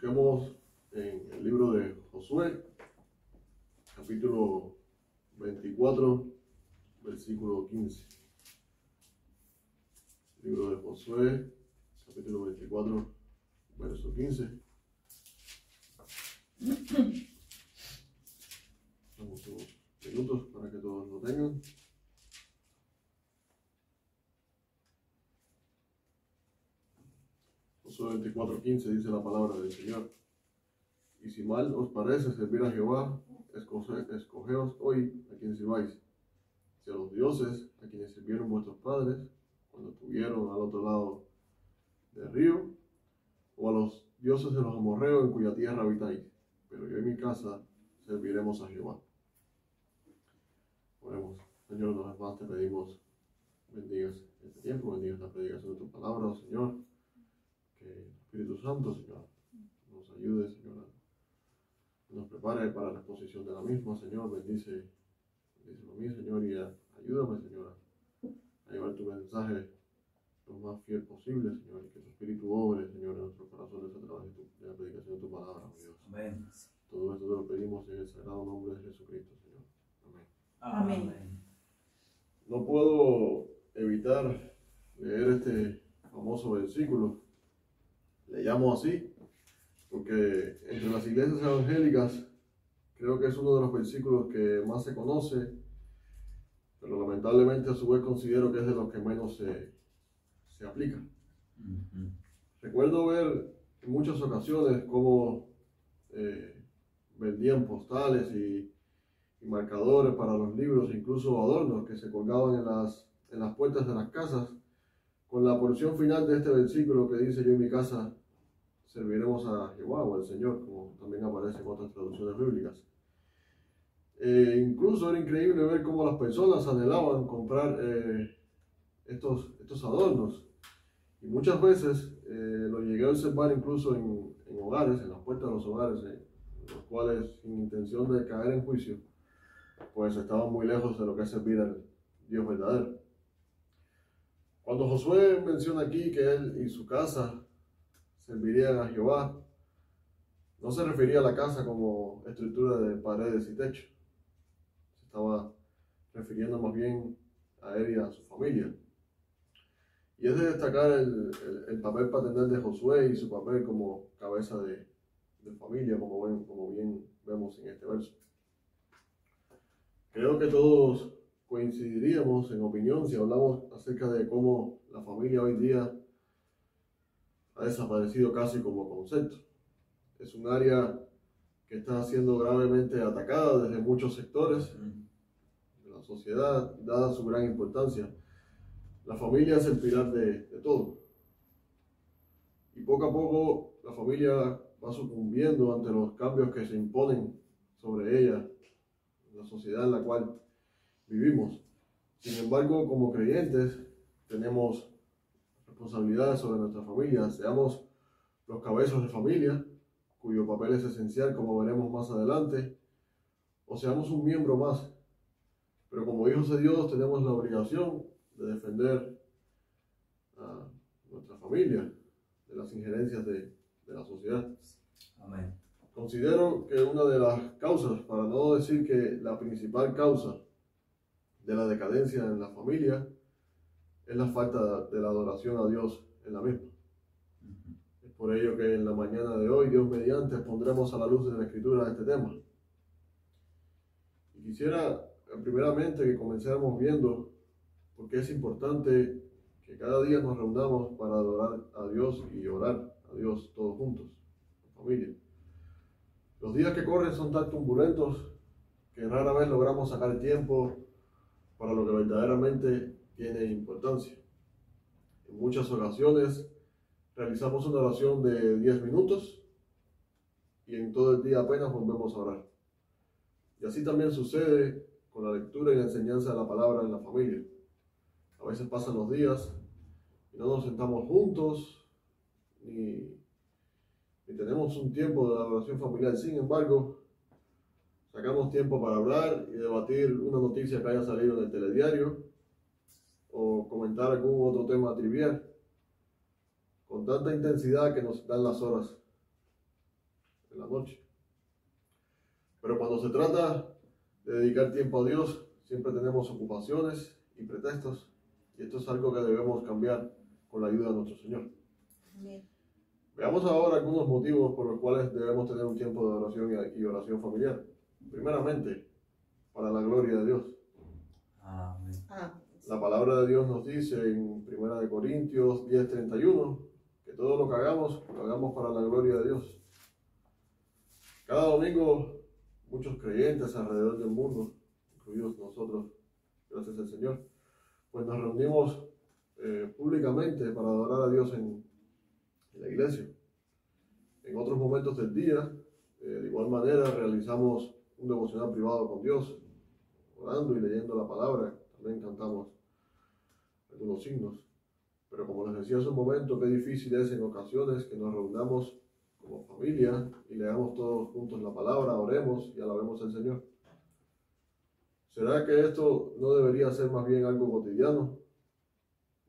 Busquemos en el libro de Josué, capítulo 24, versículo 15. Libro de Josué, capítulo 24, verso 15. Damos unos minutos para que todos lo tengan. Josué 24, 15 dice la palabra del Señor. Y si mal os parece servir a Jehová, escoge- escogeos hoy a quien sirváis. Si a los dioses a quienes sirvieron vuestros padres cuando estuvieron al otro lado del río, o a los dioses de los amorreos en cuya tierra habitáis. Pero yo y mi casa serviremos a Jehová. Oremos. Señor, vez más te pedimos bendigas este tiempo, bendigas la predicación de tu palabra, oh Señor. Que el Espíritu Santo, Señor, nos ayude, Señor, nos prepare para la exposición de la misma, Señor. Bendice, bendice a mí, Señor, y a- ayúdame, Señor, a llevar tu mensaje lo más fiel posible, Señor, y que tu Espíritu obre, Señor, en nuestros corazones a través de, tu- de la predicación de tu palabra, oh Dios. Amén. Todo esto te lo pedimos en el sagrado nombre de Jesucristo, Señor. Amén. Amén. No puedo evitar leer este famoso versículo. Le llamo así porque entre las iglesias evangélicas creo que es uno de los versículos que más se conoce, pero lamentablemente a su vez considero que es de los que menos se, se aplica. Ujú. Recuerdo ver en muchas ocasiones cómo eh, vendían postales y, y marcadores para los libros, incluso adornos que se colgaban en las, en las puertas de las casas, con la porción final de este versículo que dice yo en mi casa serviremos a Jehová o al Señor, como también aparece en otras traducciones bíblicas. Eh, incluso era increíble ver cómo las personas anhelaban comprar eh, estos, estos adornos. Y muchas veces eh, lo llegué a observar incluso en, en hogares, en las puertas de los hogares, eh, los cuales sin intención de caer en juicio, pues estaban muy lejos de lo que es servir al Dios verdadero. Cuando Josué menciona aquí que él y su casa servirían a Jehová, no se refería a la casa como estructura de paredes y techo. Se estaba refiriendo más bien a él y a su familia. Y es de destacar el, el- el papel paternal de Josué y su papel como cabeza de, de familia, como, ven- como bien vemos en este verso. Creo que todos coincidiríamos en opinión si hablamos acerca de cómo la familia hoy día ha desaparecido casi como concepto. Es un área que está siendo gravemente atacada desde muchos sectores de la sociedad, dada su gran importancia. La familia es el pilar de, de todo. Y poco a poco la familia va sucumbiendo ante los cambios que se imponen sobre ella, la sociedad en la cual vivimos. Sin embargo, como creyentes, tenemos responsabilidades sobre nuestra familia. Seamos los cabezas de familia, cuyo papel es esencial, como veremos más adelante, o seamos un miembro más. Pero como hijos de Dios tenemos la obligación de defender a nuestra familia de las injerencias de, de la sociedad. Amén. Considero que una de las causas, para no decir que la principal causa de la decadencia en la familia, es la falta de la adoración a Dios en la misma. Es por ello que en la mañana de hoy, Dios mediante, pondremos a la luz de la Escritura este tema. Y quisiera, primeramente, que comenzáramos viendo por qué es importante que cada día nos reunamos para adorar a Dios y orar a Dios todos juntos, familia. Los días que corren son tan turbulentos que rara vez logramos sacar tiempo para lo que verdaderamente tiene importancia. En muchas ocasiones realizamos una oración de 10 minutos y en todo el día apenas volvemos a orar. Y así también sucede con la lectura y la enseñanza de la palabra en la familia. A veces pasan los días y no nos sentamos juntos ni, ni tenemos un tiempo de oración familiar. Sin embargo, sacamos tiempo para hablar y debatir una noticia que haya salido en el telediario o comentar algún otro tema trivial con tanta intensidad que nos dan las horas en la noche. Pero cuando se trata de dedicar tiempo a Dios, siempre tenemos ocupaciones y pretextos, y esto es algo que debemos cambiar con la ayuda de nuestro Señor. Amén. Veamos ahora algunos motivos por los cuales debemos tener un tiempo de oración y oración familiar. Primeramente, para la gloria de Dios. Amén. Ah, La palabra de Dios nos dice en 1 de Corintios 10:31 que todo lo que hagamos, lo hagamos para la gloria de Dios. Cada domingo muchos creyentes alrededor del mundo, incluidos nosotros, gracias al Señor, pues nos reunimos eh, públicamente para adorar a Dios en, en la iglesia. En otros momentos del día, eh, de igual manera, realizamos un devocional privado con Dios, orando y leyendo la palabra. También cantamos algunos signos. Pero como les decía hace un momento, qué difícil es en ocasiones que nos reunamos como familia y leamos todos juntos la palabra, oremos y alabemos al Señor. ¿Será que esto no debería ser más bien algo cotidiano?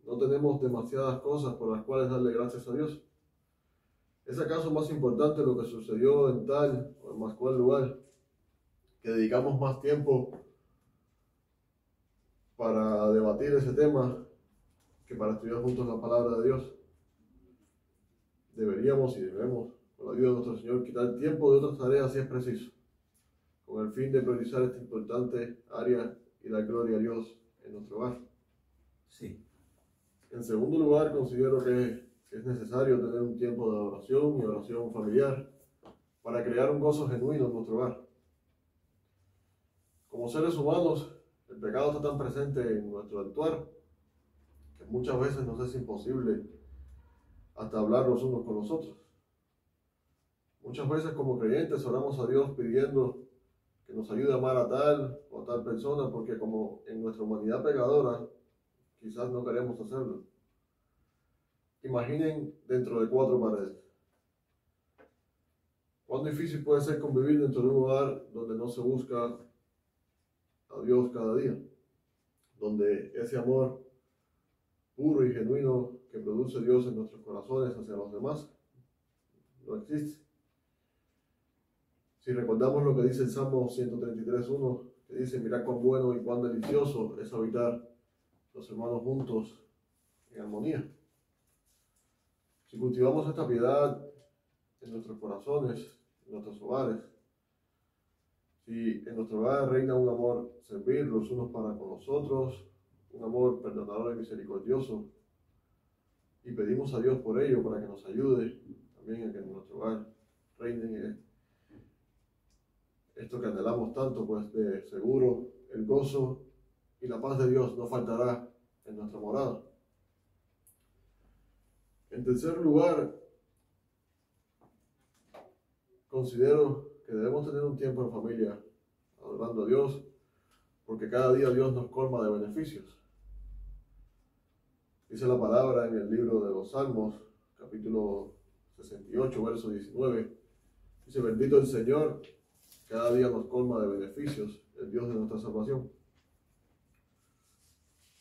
¿No tenemos demasiadas cosas por las cuales darle gracias a Dios? ¿Es acaso más importante lo que sucedió en tal o en más cual lugar? Que dedicamos más tiempo para debatir ese tema que para estudiar juntos la palabra de Dios. Deberíamos y debemos, con la ayuda de nuestro Señor, quitar tiempo de otras tareas si es preciso, con el fin de priorizar esta importante área y dar gloria a Dios en nuestro hogar. Sí. En segundo lugar, considero que es necesario tener un tiempo de oración y oración familiar para crear un gozo genuino en nuestro hogar. Como seres humanos, el pecado está tan presente en nuestro actuar muchas veces nos es imposible hasta hablar los unos con los otros. Muchas veces como creyentes oramos a Dios pidiendo que nos ayude a amar a tal o a tal persona porque como en nuestra humanidad pecadora quizás no queremos hacerlo. Imaginen dentro de cuatro paredes. Cuán difícil puede ser convivir dentro de un hogar donde no se busca a Dios cada día, donde ese amor puro y genuino que produce Dios en nuestros corazones hacia los demás no existe. Si recordamos lo que dice el Salmo 133.1, que dice, mira cuán bueno y cuán delicioso es habitar los hermanos juntos en armonía. Si cultivamos esta piedad en nuestros corazones, en nuestros hogares, si en nuestro hogar reina un amor servir los unos para con los otros, un amor perdonador y misericordioso, y pedimos a Dios por ello para que nos ayude también a que en nuestro hogar reine esto que anhelamos tanto, pues de seguro el gozo y la paz de Dios no faltará en nuestra morada. En tercer lugar, considero que debemos tener un tiempo en familia adorando a Dios, porque cada día Dios nos colma de beneficios. Dice la palabra en el libro de los Salmos, capítulo 68, verso 19. Dice, bendito el Señor, cada día nos colma de beneficios, el Dios de nuestra salvación.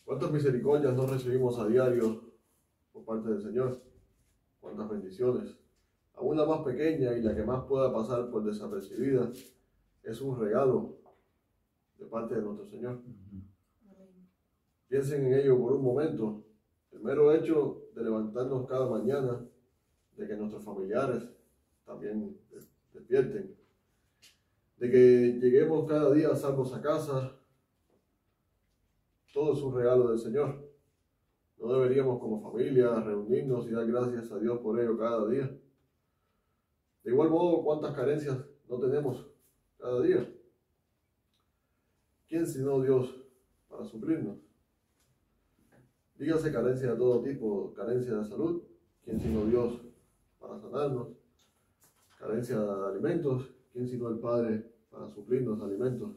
¿Cuántas misericordias no recibimos a diario por parte del Señor? ¿Cuántas bendiciones? Aún la más pequeña y la que más pueda pasar por desapercibida es un regalo de parte de nuestro Señor. Piensen en ello por un momento. El mero hecho de levantarnos cada mañana, de que nuestros familiares también des- despierten, de que lleguemos cada día salvos a casa, todo es un regalo del Señor. No deberíamos como familia reunirnos y dar gracias a Dios por ello cada día. De igual modo, ¿cuántas carencias no tenemos cada día? ¿Quién sino Dios para suplirnos? Dígase carencia de todo tipo, carencia de salud, ¿quién sino Dios para sanarnos? Carencia de alimentos, ¿quién sino el Padre para suplirnos alimentos?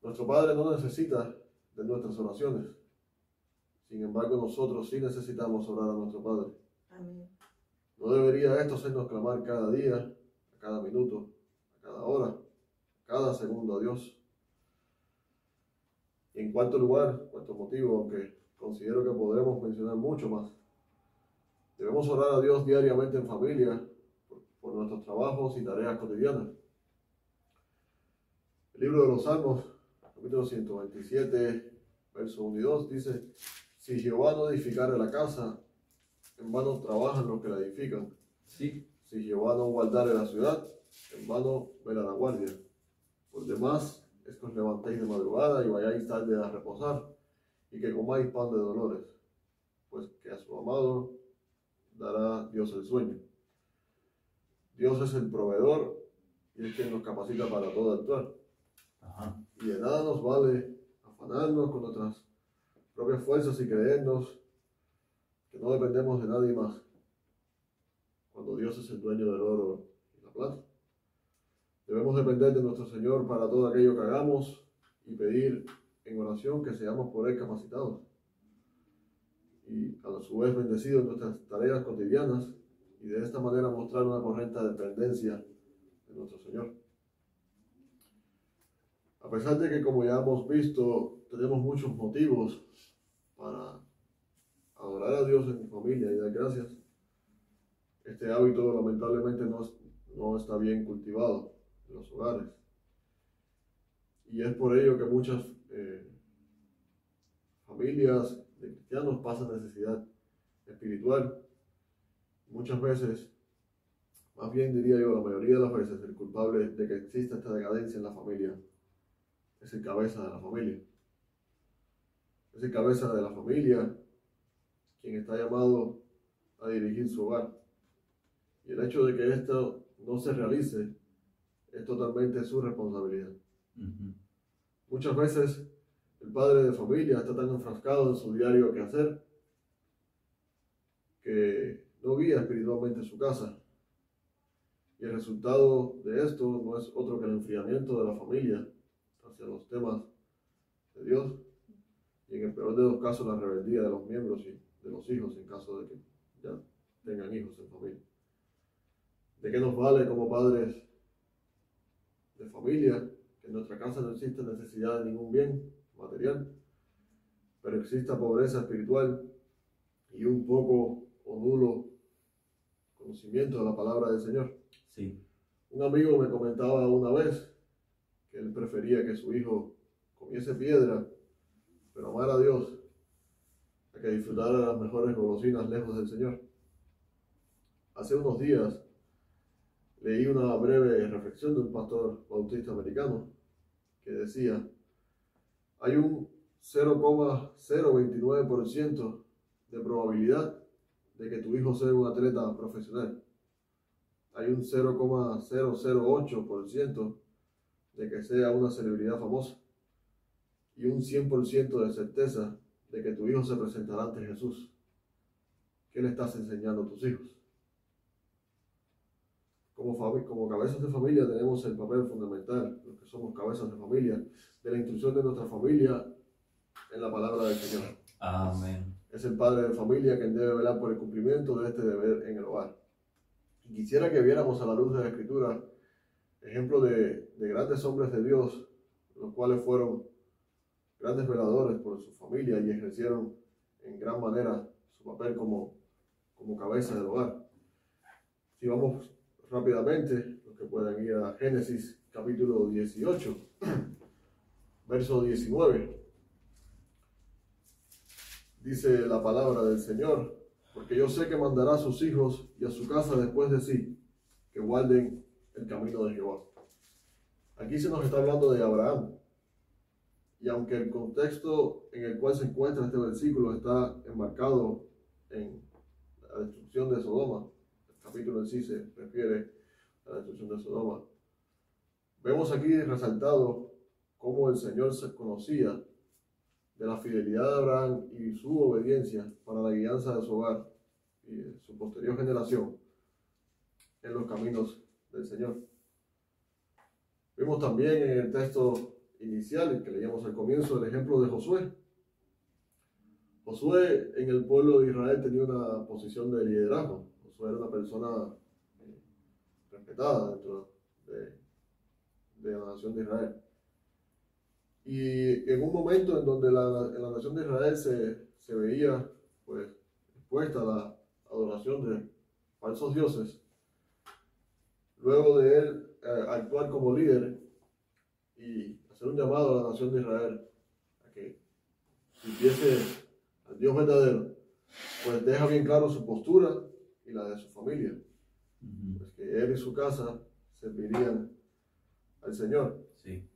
Nuestro Padre no necesita de nuestras oraciones. Sin embargo, nosotros sí necesitamos orar a nuestro Padre. Amén. ¿No debería esto hacernos clamar cada día, a cada minuto, a cada hora, a cada segundo a Dios? Y en cuarto lugar, cuarto motivo, aunque considero que podremos mencionar mucho más, debemos orar a Dios diariamente en familia por, nuestros trabajos y tareas cotidianas. El libro de los Salmos, capítulo 127, verso 1 y 2, dice, si Jehová no edificare la casa, en vano trabajan los que la edifican. Sí. Si Jehová no guardare la ciudad, en vano vela la guardia. Por demás es que os levantéis de madrugada y vayáis tarde a reposar, y que comáis pan de dolores, pues que a su amado dará Dios el sueño. Dios es el proveedor y es quien nos capacita para todo actuar. Ajá. Y de nada nos vale afanarnos con nuestras propias fuerzas y creernos que no dependemos de nadie más, cuando Dios es el dueño del oro y la plata. Debemos depender de nuestro Señor para todo aquello que hagamos y pedir en oración que seamos por Él capacitados. Y a su vez bendecidos en nuestras tareas cotidianas y de esta manera mostrar una correcta dependencia de nuestro Señor. A pesar de que, como ya hemos visto, tenemos muchos motivos para adorar a Dios en familia y dar gracias, este hábito lamentablemente no, no está bien cultivado en los hogares. Y es por ello que muchas eh, familias de cristianos pasan necesidad espiritual. Muchas veces, más bien diría yo, la mayoría de las veces, el culpable de que exista esta decadencia en la familia es el cabeza de la familia. Es el cabeza de la familia quien está llamado a dirigir su hogar. Y el hecho de que esto no se realice es totalmente su responsabilidad. Muchas veces el padre de familia está tan enfrascado en su diario quehacer que no guía espiritualmente su casa. Y el resultado de esto no es otro que el enfriamiento de la familia hacia los temas de Dios y en el peor de los casos la rebeldía de los miembros y de los hijos en caso de que ya tengan hijos en familia. ¿De qué nos vale como padres de familia que en nuestra casa no existe necesidad de ningún bien material, pero exista pobreza espiritual y un poco o nulo conocimiento de la palabra del Señor? Sí. Un amigo me comentaba una vez que él prefería que su hijo comiese piedra, pero amara a Dios, a que disfrutara de las mejores golosinas lejos del Señor. Hace unos días leí una breve reflexión de un pastor bautista americano que decía, hay un 0,029% de probabilidad de que tu hijo sea un atleta profesional. Hay un 0,008% de que sea una celebridad famosa. Y un 100% de certeza de que tu hijo se presentará ante Jesús. ¿Qué le estás enseñando a tus hijos? Como, como cabezas de familia tenemos el papel fundamental, los que somos cabezas de familia, de la instrucción de nuestra familia en la palabra del Señor. Amén. Es el padre de familia quien debe velar por el cumplimiento de este deber en el hogar. Y quisiera que viéramos a la luz de la Escritura ejemplo de, de grandes hombres de Dios, los cuales fueron grandes veladores por su familia y ejercieron en gran manera su papel como, como cabeza del hogar. Si vamos rápidamente, los que puedan ir a Génesis capítulo 18, verso 19 dice la palabra del Señor, porque yo sé que mandará a sus hijos y a su casa después de sí, que guarden el camino de Jehová. Aquí se nos está hablando de Abraham. Y aunque el contexto en el cual se encuentra este versículo está enmarcado en la destrucción de Sodoma, capítulo en sí se refiere a la destrucción de Sodoma, vemos aquí resaltado cómo el Señor se conocía de la fidelidad de Abraham y su obediencia para la guianza de su hogar y de su posterior generación en los caminos del Señor. Vimos también en el texto inicial, que leíamos al comienzo, el ejemplo de Josué. Josué en el pueblo de Israel tenía una posición de liderazgo. Era una persona eh, respetada dentro de, la nación de Israel. Y en un momento en donde la nación de Israel se, se veía pues expuesta a la adoración de falsos dioses, luego de él eh, actuar como líder y hacer un llamado a la nación de Israel a que sirviese al Dios verdadero, pues deja bien claro su postura y la de su familia, pues que él y su casa servirían al Señor. Sí.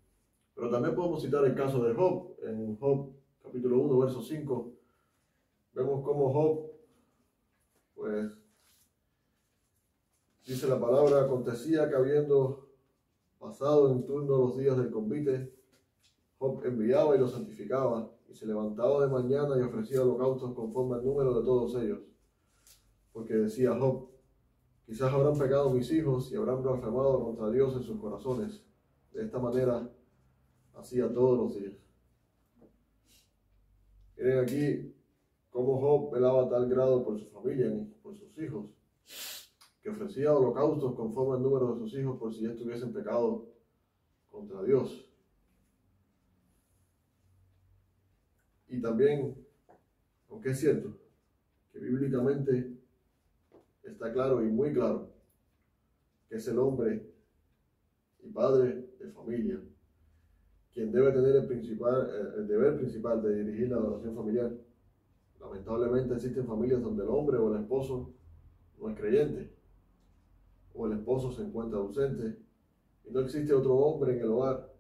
Pero también podemos citar el caso de Job. En Job capítulo 1, verso 5, vemos cómo Job, pues, dice la palabra, acontecía que habiendo pasado en turno los días del convite, Job enviaba y los santificaba, y se levantaba de mañana y ofrecía holocaustos conforme al número de todos ellos. Porque decía Job, quizás habrán pecado mis hijos y habrán blasfemado contra Dios en sus corazones. De esta manera hacía todos los días. Miren aquí cómo Job velaba a tal grado por su familia y por sus hijos, que ofrecía holocaustos conforme al número de sus hijos por si estuviesen pecado contra Dios. Y también, aunque es cierto que bíblicamente está claro y muy claro que es el hombre y padre de familia quien debe tener el, principal, eh, el deber principal de dirigir la adoración familiar. Lamentablemente existen familias donde el hombre o el esposo no es creyente, o el esposo se encuentra ausente, y no existe otro hombre en el hogar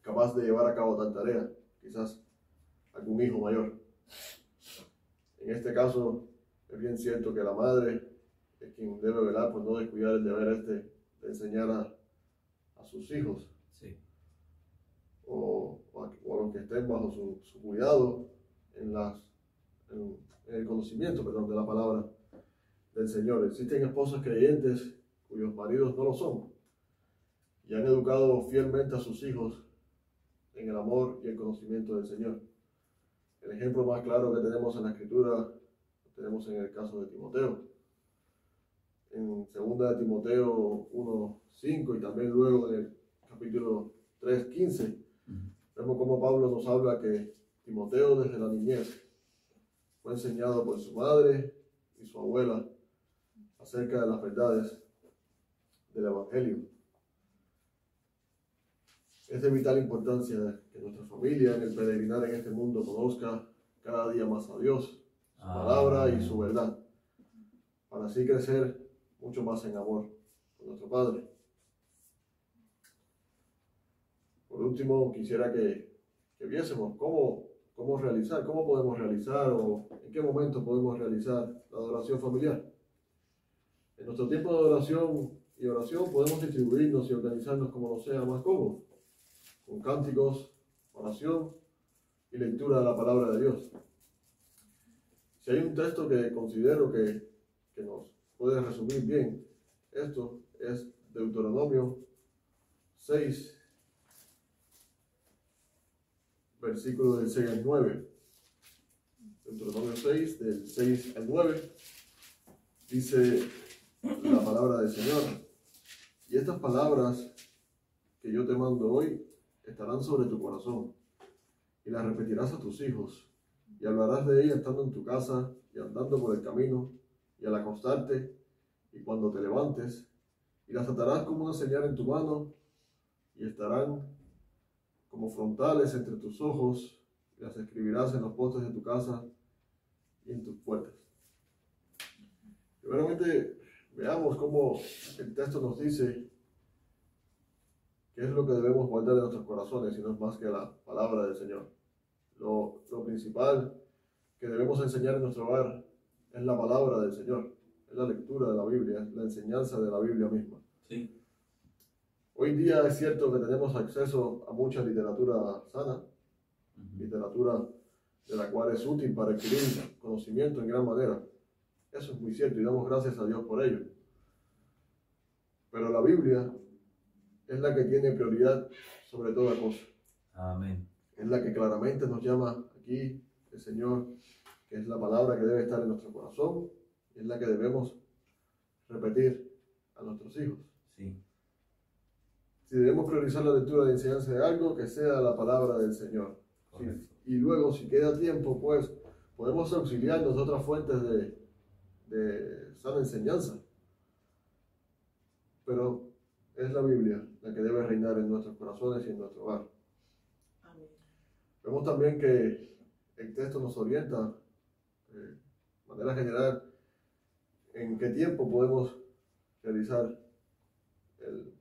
capaz de llevar a cabo tal tarea, quizás algún hijo mayor. En este caso, es bien cierto que la madre es quien debe velar por no descuidar el deber este de enseñar a, a sus hijos Sí. o, o a, o a los que estén bajo su, su cuidado en, las, en, en el conocimiento perdón, de la palabra del Señor. Existen esposas creyentes cuyos maridos no lo son y han educado fielmente a sus hijos en el amor y el conocimiento del Señor. El ejemplo más claro que tenemos en la Escritura tenemos en el caso de Timoteo. En 2 de Timoteo 1.5 y también luego en el capítulo 3.15 Ujú. Vemos cómo Pablo nos habla que Timoteo desde la niñez fue enseñado por su madre y su abuela acerca de las verdades del Evangelio. Es de vital importancia que nuestra familia en el peregrinar en este mundo conozca cada día más a Dios, su palabra y su verdad, para así crecer mucho más en amor con nuestro Padre. Por último, quisiera que, que viésemos cómo, cómo realizar, cómo podemos realizar o en qué momento podemos realizar la adoración familiar. En nuestro tiempo de adoración y oración podemos distribuirnos y organizarnos como nos sea más cómodo, con cánticos, oración y lectura de la palabra de Dios. Si hay un texto que considero que, que nos puede resumir bien esto, es Deuteronomio 6, versículo del 6 al 9. Deuteronomio 6, del 6 al 9, dice la palabra del Señor. Y estas palabras que yo te mando hoy estarán sobre tu corazón, y las repetirás a tus hijos, y hablarás de ellas estando en tu casa y andando por el camino, y al acostarte, y cuando te levantes, y las atarás como una señal en tu mano, y estarán como frontales entre tus ojos, y las escribirás en los postes de tu casa y en tus puertas. Primeramente, veamos cómo el texto nos dice qué es lo que debemos guardar en nuestros corazones, y no es más que la palabra del Señor. Lo, lo principal que debemos enseñar en nuestro hogar es la palabra del Señor, es la lectura de la Biblia, es la enseñanza de la Biblia misma. Sí. Hoy día es cierto que tenemos acceso a mucha literatura sana, literatura de la cual es útil para adquirir conocimiento en gran manera. Eso es muy cierto y damos gracias a Dios por ello. Pero la Biblia es la que tiene prioridad sobre toda cosa. Amén. Es la que claramente nos llama aquí el Señor, que es la palabra que debe estar en nuestro corazón es la que debemos repetir a nuestros hijos. Sí. Si debemos priorizar la lectura de enseñanza de algo, que sea la palabra del Señor. Sí. Y luego, si queda tiempo, pues podemos auxiliarnos de otras fuentes de, de sana enseñanza. pero es la Biblia la que debe reinar en nuestros corazones y en nuestro hogar. Vemos también que el texto nos orienta, eh, de manera general, en qué tiempo podemos realizar el-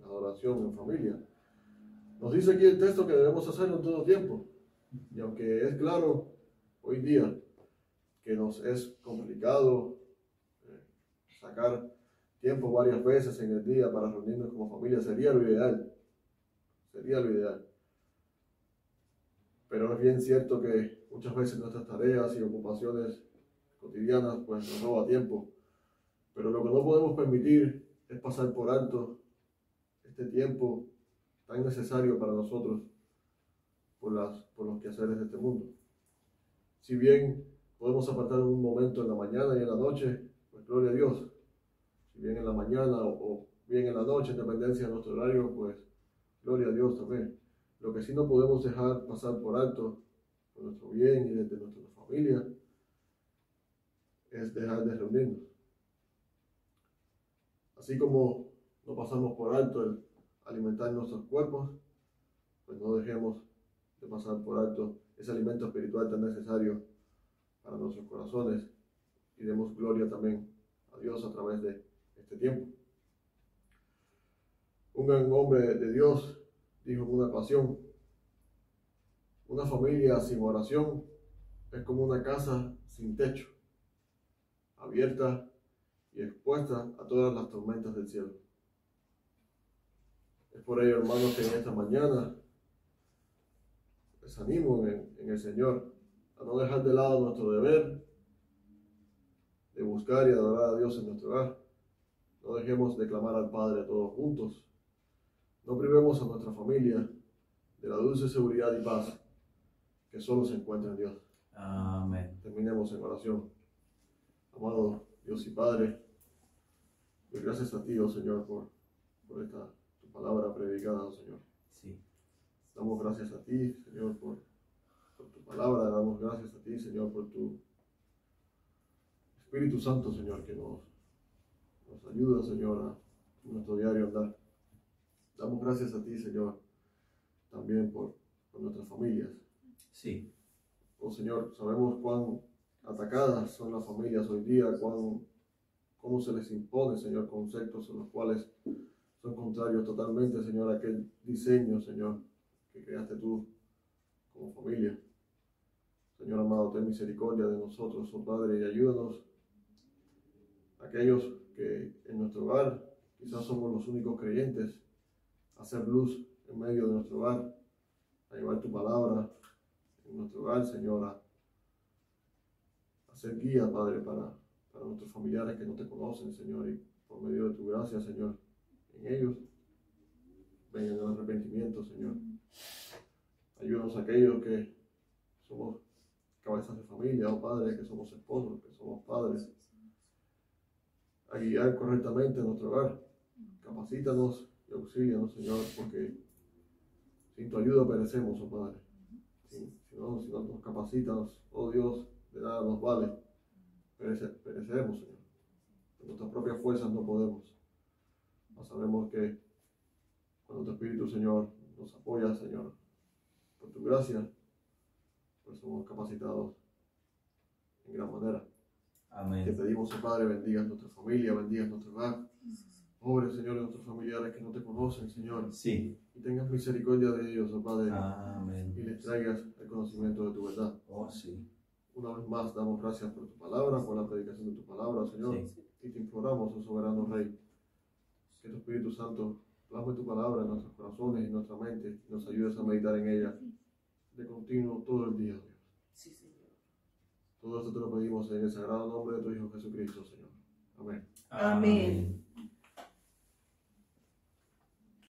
la adoración en familia. Nos dice aquí el texto que debemos hacerlo en todo tiempo. Y aunque es claro hoy día que nos es complicado eh, sacar tiempo varias veces en el día para reunirnos como familia, sería lo ideal. Sería lo ideal. Pero es bien cierto que muchas veces nuestras tareas y ocupaciones cotidianas pues nos roba tiempo. Pero lo que no podemos permitir es pasar por alto este tiempo tan necesario para nosotros por, las, por los quehaceres de este mundo. Si bien podemos apartar un momento en la mañana y en la noche, pues gloria a Dios. Si bien en la mañana o, o bien en la noche, en dependencia de nuestro horario, pues gloria a Dios también. Lo que sí no podemos dejar pasar por alto, por nuestro bien y desde nuestra familia, es dejar de reunirnos. Así como no pasamos por alto el alimentar nuestros cuerpos, pues no dejemos de pasar por alto ese alimento espiritual tan necesario para nuestros corazones y demos gloria también a Dios a través de este tiempo. Un gran hombre de Dios dijo en una ocasión, una familia sin oración es como una casa sin techo, abierta y expuesta a todas las tormentas del cielo. Es por ello, hermanos, que en esta mañana les animo en, en el Señor a no dejar de lado nuestro deber de buscar y adorar a Dios en nuestro hogar. No dejemos de clamar al Padre todos juntos. No privemos a nuestra familia de la dulce seguridad y paz que solo se encuentra en Dios. Amén. Terminemos en oración. Amado Dios y Padre, doy gracias a ti, oh Señor, por, por esta tu palabra predicada, oh Señor. Sí. Damos gracias a ti, Señor, por, por tu palabra. Damos gracias a ti, Señor, por tu Espíritu Santo, Señor, que nos, nos ayuda, Señor, a nuestro diario andar. Damos gracias a ti, Señor, también por, por nuestras familias. Sí. Oh Señor, sabemos cuán atacadas son las familias hoy día, cuán, cómo se les impone, Señor, conceptos en los cuales son contrarios totalmente, Señor, a aquel diseño, Señor, que creaste tú como familia. Señor amado, ten misericordia de nosotros, oh Padre, y ayúdanos, aquellos que en nuestro hogar quizás somos los únicos creyentes, hacer luz en medio de nuestro hogar, a llevar tu palabra en nuestro hogar, Señor, a, a ser guía, Padre, para, para nuestros familiares que no te conocen, Señor, y por medio de tu gracia, Señor, en ellos vengan al arrepentimiento, Señor. Ayúdanos a aquellos que somos cabezas de familia, oh Padre, que somos esposos, que somos padres, a guiar correctamente nuestro hogar. Capacítanos y auxílianos, Señor, porque sin tu ayuda perecemos, oh Padre. Si, si no, si no nos capacitas, oh Dios, de nada nos vale. Perece- pereceremos, Señor. Con nuestras propias fuerzas no podemos. Mas sabemos que cuando tu Espíritu, Señor, nos apoya, Señor, por tu gracia, pues somos capacitados en gran manera. Te Amén. pedimos, oh Padre, bendigas nuestra familia, bendigas nuestro hogar. Pobre, Señor, de nuestros familiares que no te conocen, Señor. Sí. Y tengas misericordia de ellos, oh Padre, y Amén. les traigas el conocimiento de tu verdad. Oh, sí. Una vez más, damos gracias por tu palabra, por la predicación de tu palabra, Señor. Sí. Y te imploramos, oh soberano Rey, que tu Espíritu Santo plasme tu palabra en nuestros corazones y en nuestra mente y nos ayudes a meditar en ella de continuo todo el día, Dios. Sí, Señor. Todo esto te lo pedimos en el sagrado nombre de tu Hijo Jesucristo, Señor. Amén. Amén.